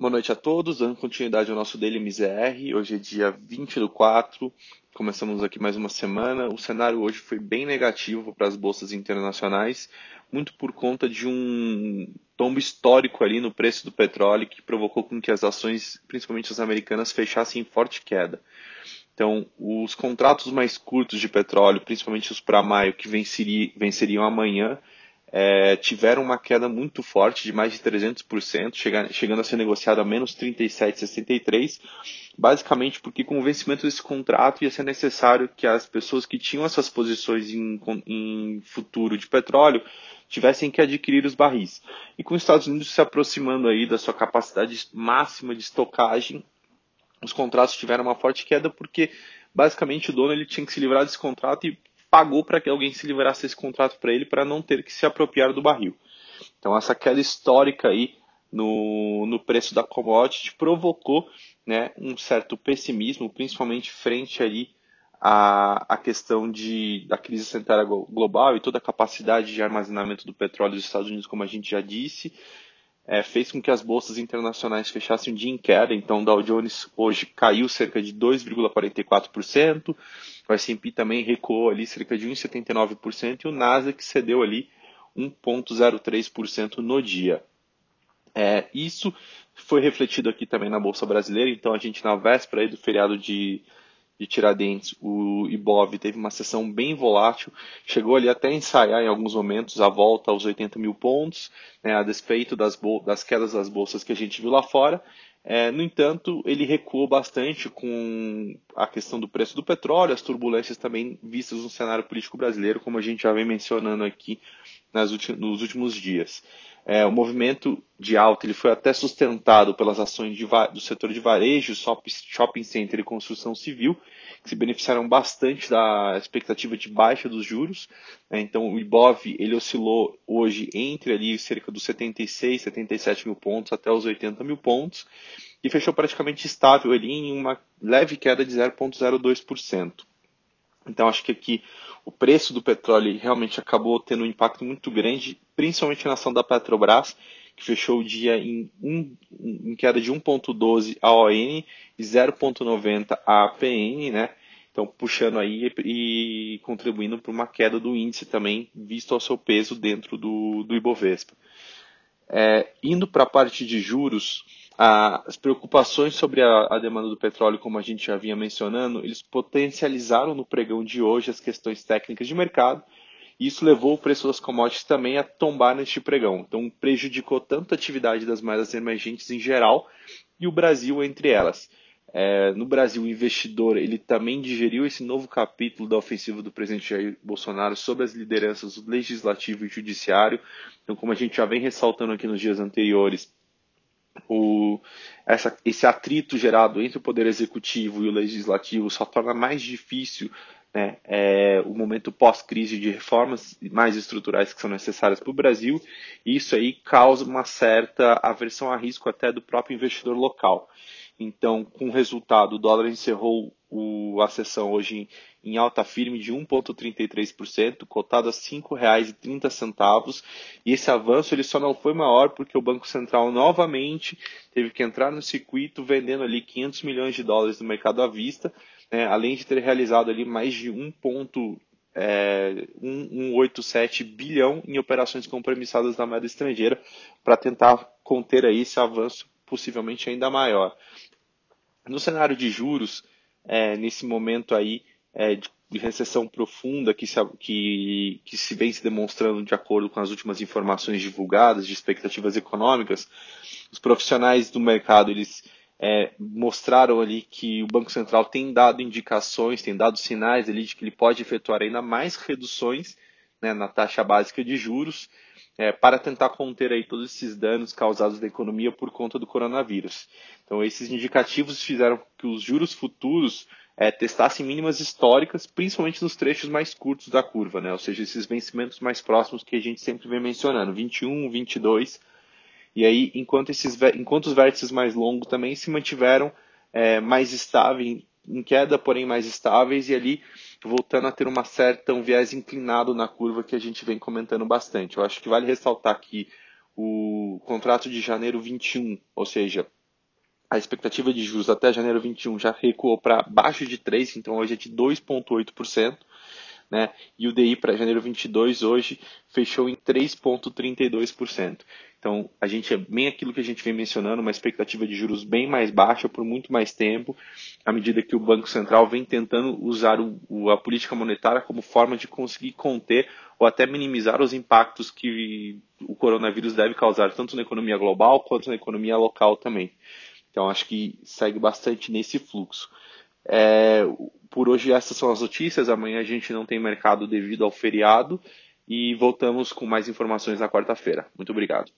Boa noite a todos, dando continuidade ao nosso Daily MZR. Hoje é dia 20 do 4, começamos aqui mais uma semana. O cenário hoje foi bem negativo para as bolsas internacionais, muito por conta de um tombo histórico ali no preço do petróleo que provocou com que as ações, principalmente as americanas, fechassem em forte queda. Então, os contratos mais curtos de petróleo, principalmente os para maio, que venceriam amanhã, é, tiveram uma queda muito forte de mais de 300%, chegando a ser negociado a menos 37,63%, basicamente porque com o vencimento desse contrato ia ser necessário que as pessoas que tinham essas posições em, em futuro de petróleo tivessem que adquirir os barris. E com os Estados Unidos se aproximando aí da sua capacidade máxima de estocagem, os contratos tiveram uma forte queda porque basicamente o dono ele tinha que se livrar desse contrato e pagou para que alguém se livrasse desse contrato para ele para não ter que se apropriar do barril. Então essa queda histórica aí no, no preço da commodity provocou né, um certo pessimismo, principalmente frente ali à, à questão de, da crise sanitária global e toda a capacidade de armazenamento do petróleo dos Estados Unidos, como a gente já disse, é, fez com que as bolsas internacionais fechassem o dia em queda. Então, o Dow Jones hoje caiu cerca de 2,44%, o S&P também recuou ali cerca de 1,79% e o Nasdaq cedeu ali 1,03% no dia. É, isso foi refletido aqui também na Bolsa Brasileira, então a gente na véspera do feriado de de Tiradentes, o Ibov teve uma sessão bem volátil, chegou ali até a ensaiar em alguns momentos a volta aos 80 mil pontos, né, a despeito das, das, quedas das bolsas que a gente viu lá fora. É, no entanto, ele recuou bastante com a questão do preço do petróleo, as turbulências também vistas no cenário político brasileiro, como a gente já vem mencionando aqui nas nos últimos dias. É, o movimento de alta ele foi até sustentado pelas ações do setor de varejo, shopping center e construção civil, que se beneficiaram bastante da expectativa de baixa dos juros. Né? Então, o IBOV ele oscilou hoje entre ali cerca dos 76, 77 mil pontos até os 80 mil pontos e fechou praticamente estável ali em uma leve queda de 0,02%. Então, acho que aqui o preço do petróleo realmente acabou tendo um impacto muito grande, principalmente na ação da Petrobras, que fechou o dia em, um, em queda de 1,12 a ON e 0,90 a APN, né? Então, puxando aí e contribuindo para uma queda do índice também, visto ao seu peso dentro do, do Ibovespa. É, indo para a parte de juros, as preocupações sobre a, a, demanda do petróleo, como a gente já vinha mencionando, eles potencializaram no pregão de hoje as questões técnicas de mercado, e isso levou o preço das commodities também a tombar neste pregão. Então, prejudicou tanto a atividade das moedas emergentes em geral e o Brasil entre elas. É, no Brasil, o investidor ele também digeriu esse novo capítulo da ofensiva do presidente Jair Bolsonaro sobre as lideranças do legislativo e judiciário. Então, como a gente já vem ressaltando aqui nos dias anteriores, o, essa, esse atrito gerado entre o poder executivo e o legislativo só torna mais difícil né, é, o momento pós-crise de reformas mais estruturais que são necessárias para o Brasil, e isso aí causa uma certa aversão a risco até do próprio investidor local. Então, com o resultado, o dólar encerrou o, a sessão hoje em, em alta firme de 1,33%, cotado a R$ 5,30. E esse avanço ele só não foi maior porque o Banco Central novamente teve que entrar no circuito vendendo ali 500 milhões de dólares no mercado à vista, né, além de ter realizado ali mais de 1,187 é, 187 bilhão em operações compromissadas na moeda estrangeira para tentar conter aí esse avanço possivelmente ainda maior. No cenário de juros, é, nesse momento aí é, de, recessão profunda que se, que, que se vem se demonstrando de acordo com as últimas informações divulgadas de expectativas econômicas, os profissionais do mercado eles é, mostraram ali que o Banco Central tem dado indicações, tem dado sinais ali de que ele pode efetuar ainda mais reduções né, na taxa básica de juros é, para tentar conter aí todos esses danos causados da economia por conta do coronavírus. Então, esses indicativos fizeram que os juros futuros é, testassem mínimas históricas, principalmente nos trechos mais curtos da curva, né? ou seja, esses vencimentos mais próximos que a gente sempre vem mencionando, 21, 22. E aí, enquanto, esses, enquanto os vértices mais longos também se mantiveram é, mais estáveis, em queda, porém mais estáveis, e ali voltando a ter uma certa um viés inclinado na curva que a gente vem comentando bastante. Eu acho que vale ressaltar que o contrato de janeiro 21, ou seja, a expectativa de juros até janeiro 21 já recuou para baixo de 3, então hoje é de 2,8%. Né? E o DI para janeiro 22 hoje fechou em 3,32%. Então, a gente é bem aquilo que a gente vem mencionando, uma expectativa de juros bem mais baixa por muito mais tempo, à medida que o Banco Central vem tentando usar o, a política monetária como forma de conseguir conter ou até minimizar os impactos que o coronavírus deve causar, tanto na economia global quanto na economia local também. Então, acho que segue bastante nesse fluxo. É, por hoje, essas são as notícias. Amanhã a gente não tem mercado devido ao feriado. E voltamos com mais informações na quarta-feira. Muito obrigado.